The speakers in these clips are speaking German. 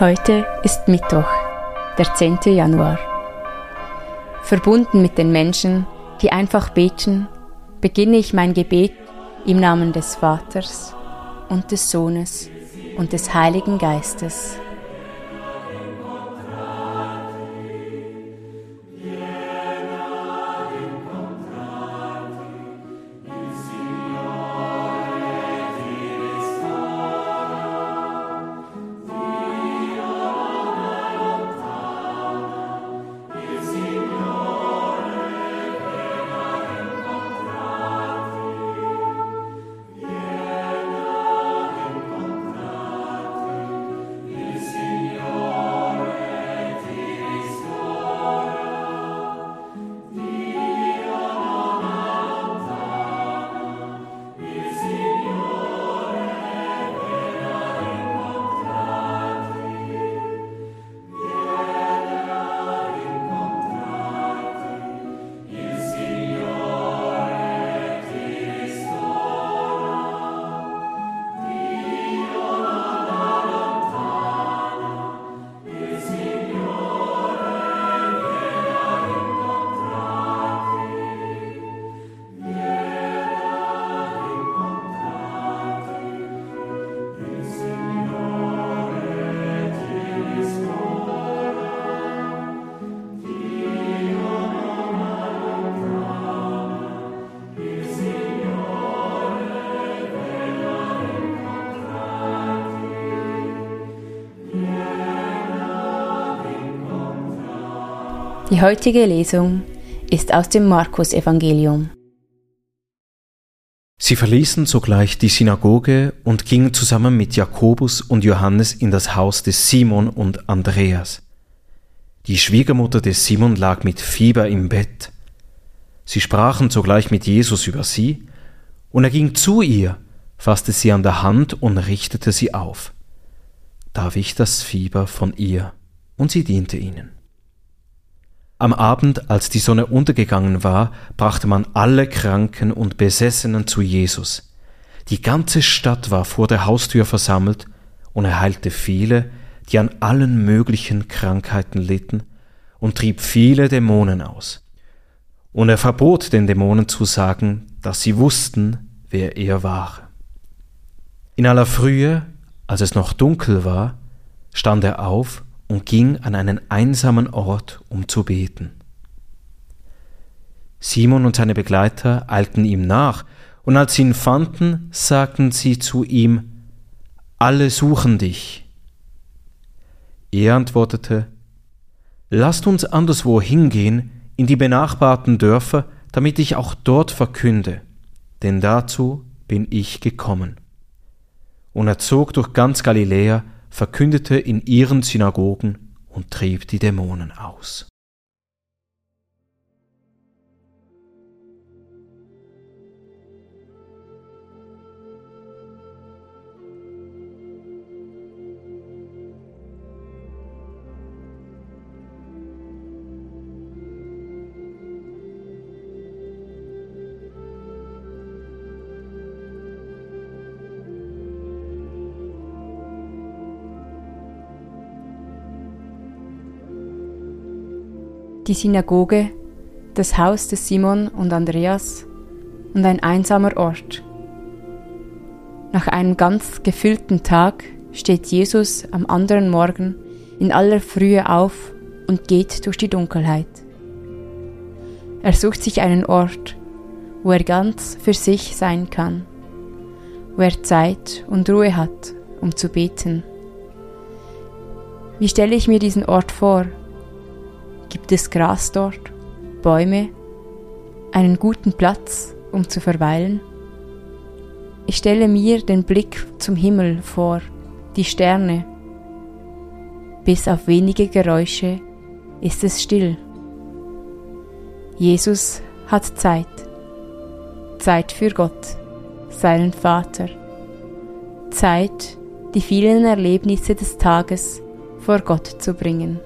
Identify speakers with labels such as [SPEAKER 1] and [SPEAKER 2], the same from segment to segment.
[SPEAKER 1] Heute ist Mittwoch, der 10. Januar. Verbunden mit den Menschen, die einfach beten, beginne ich mein Gebet im Namen des Vaters und des Sohnes und des Heiligen Geistes. Die heutige Lesung ist aus dem Markus-Evangelium.
[SPEAKER 2] Sie verließen sogleich die Synagoge und gingen zusammen mit Jakobus und Johannes in das Haus des Simon und Andreas. Die Schwiegermutter des Simon lag mit Fieber im Bett. Sie sprachen sogleich mit Jesus über sie, und er ging zu ihr, fasste sie an der Hand und richtete sie auf. Da wich das Fieber von ihr, und sie diente ihnen. Am Abend, als die Sonne untergegangen war, brachte man alle Kranken und Besessenen zu Jesus. Die ganze Stadt war vor der Haustür versammelt, und er heilte viele, die an allen möglichen Krankheiten litten, und trieb viele Dämonen aus. Und er verbot den Dämonen zu sagen, dass sie wussten, wer er war. In aller Frühe, als es noch dunkel war, stand er auf und ging an einen einsamen Ort, um zu beten. Simon und seine Begleiter eilten ihm nach, und als sie ihn fanden, sagten sie zu ihm, Alle suchen dich. Er antwortete, Lasst uns anderswo hingehen, in die benachbarten Dörfer, damit ich auch dort verkünde, denn dazu bin ich gekommen. Und er zog durch ganz Galiläa, verkündete in ihren Synagogen und trieb die Dämonen aus.
[SPEAKER 1] Die Synagoge, das Haus des Simon und Andreas und ein einsamer Ort. Nach einem ganz gefüllten Tag steht Jesus am anderen Morgen in aller Frühe auf und geht durch die Dunkelheit. Er sucht sich einen Ort, wo er ganz für sich sein kann, wo er Zeit und Ruhe hat, um zu beten. Wie stelle ich mir diesen Ort vor? Gibt es Gras dort, Bäume, einen guten Platz, um zu verweilen? Ich stelle mir den Blick zum Himmel vor, die Sterne. Bis auf wenige Geräusche ist es still. Jesus hat Zeit. Zeit für Gott, seinen Vater. Zeit, die vielen Erlebnisse des Tages vor Gott zu bringen.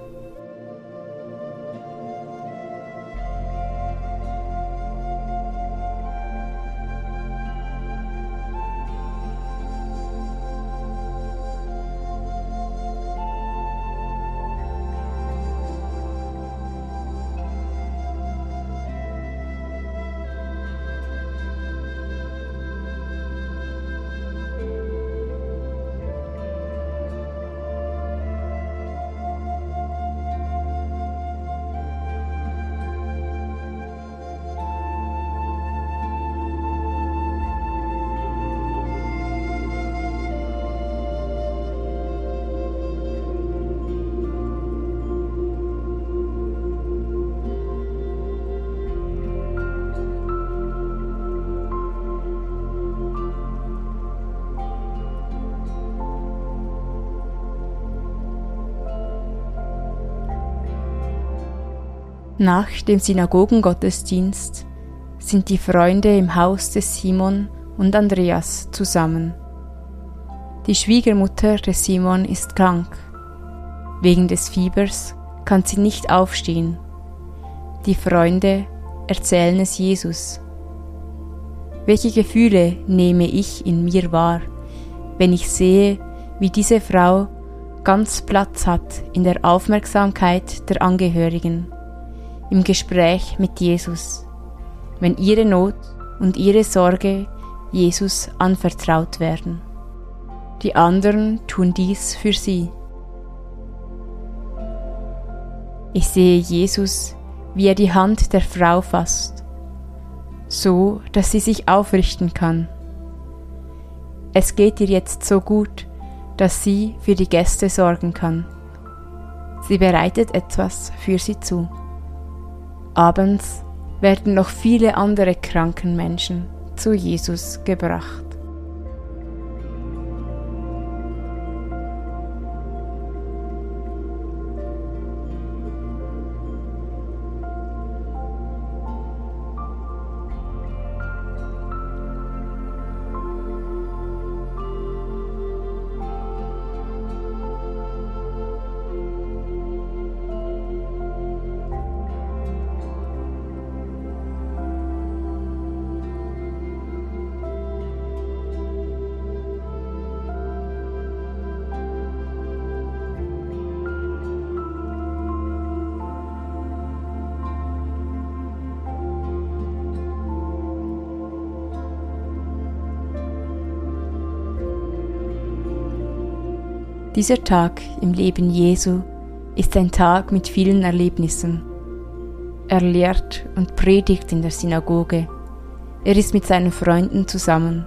[SPEAKER 1] Nach dem Synagogengottesdienst sind die Freunde im Haus des Simon und Andreas zusammen. Die Schwiegermutter des Simon ist krank. Wegen des Fiebers kann sie nicht aufstehen. Die Freunde erzählen es Jesus. Welche Gefühle nehme ich in mir wahr, wenn ich sehe, wie diese Frau ganz Platz hat in der Aufmerksamkeit der Angehörigen, im Gespräch mit Jesus, wenn ihre Not und ihre Sorge Jesus anvertraut werden. Die anderen tun dies für sie. Ich sehe Jesus, wie er die Hand der Frau fasst, so dass sie sich aufrichten kann. Es geht ihr jetzt so gut, dass sie für die Gäste sorgen kann. Sie bereitet etwas für sie zu. Abends werden noch viele andere kranken Menschen zu Jesus gebracht. Dieser Tag im Leben Jesu ist ein Tag mit vielen Erlebnissen. Er lehrt und predigt in der Synagoge. Er ist mit seinen Freunden zusammen.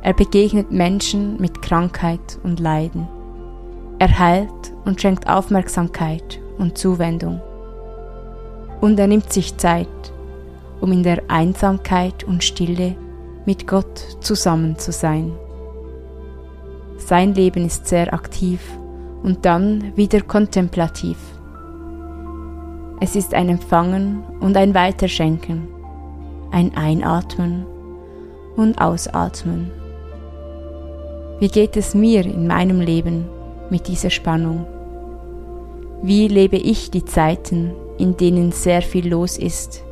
[SPEAKER 1] Er begegnet Menschen mit Krankheit und Leiden. Er heilt und schenkt Aufmerksamkeit und Zuwendung. Und er nimmt sich Zeit, um in der Einsamkeit und Stille mit Gott zusammen zu sein. Sein Leben ist sehr aktiv und dann wieder kontemplativ. Es ist ein Empfangen und ein Weiterschenken, ein Einatmen und Ausatmen. Wie geht es mir in meinem Leben mit dieser Spannung? Wie lebe ich die Zeiten, in denen sehr viel los ist,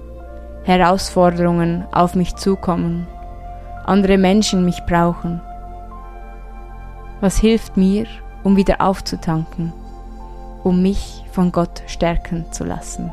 [SPEAKER 1] Herausforderungen auf mich zukommen, andere Menschen mich brauchen? Was hilft mir, um wieder aufzutanken, um mich von Gott stärken zu lassen?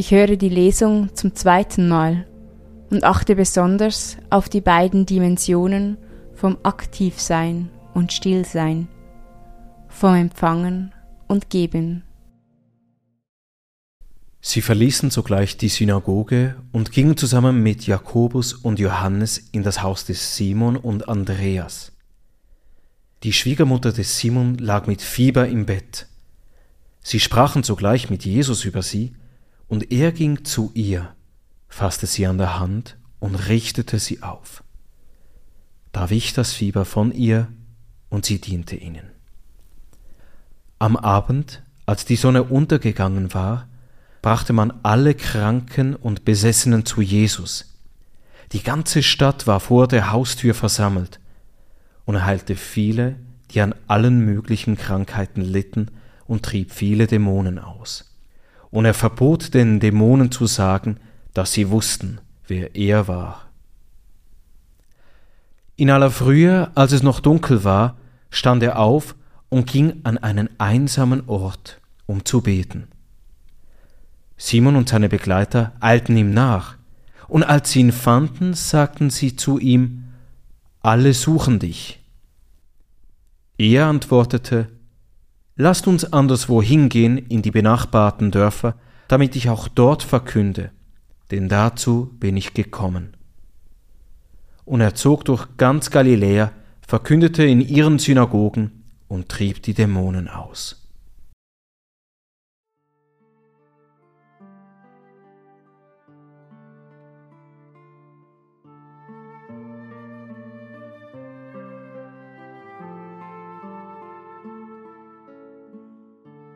[SPEAKER 1] Ich höre die Lesung zum zweiten Mal und achte besonders auf die beiden Dimensionen vom Aktivsein und Stillsein, vom Empfangen und Geben.
[SPEAKER 2] Sie verließen sogleich die Synagoge und gingen zusammen mit Jakobus und Johannes in das Haus des Simon und Andreas. Die Schwiegermutter des Simon lag mit Fieber im Bett. Sie sprachen sogleich mit Jesus über sie, und er ging zu ihr, fasste sie an der Hand und richtete sie auf. Da wich das Fieber von ihr und sie diente ihnen. Am Abend, als die Sonne untergegangen war, brachte man alle Kranken und Besessenen zu Jesus. Die ganze Stadt war vor der Haustür versammelt, und er heilte viele, die an allen möglichen Krankheiten litten und trieb viele Dämonen aus. Und er verbot den Dämonen zu sagen, dass sie wussten, wer er war. In aller Frühe, als es noch dunkel war, stand er auf und ging an einen einsamen Ort, um zu beten. Simon und seine Begleiter eilten ihm nach, und als sie ihn fanden, sagten sie zu ihm, Alle suchen dich. Er antwortete, Lasst uns anderswo hingehen in die benachbarten Dörfer, damit ich auch dort verkünde, denn dazu bin ich gekommen. Und er zog durch ganz Galiläa, verkündete in ihren Synagogen und trieb die Dämonen aus.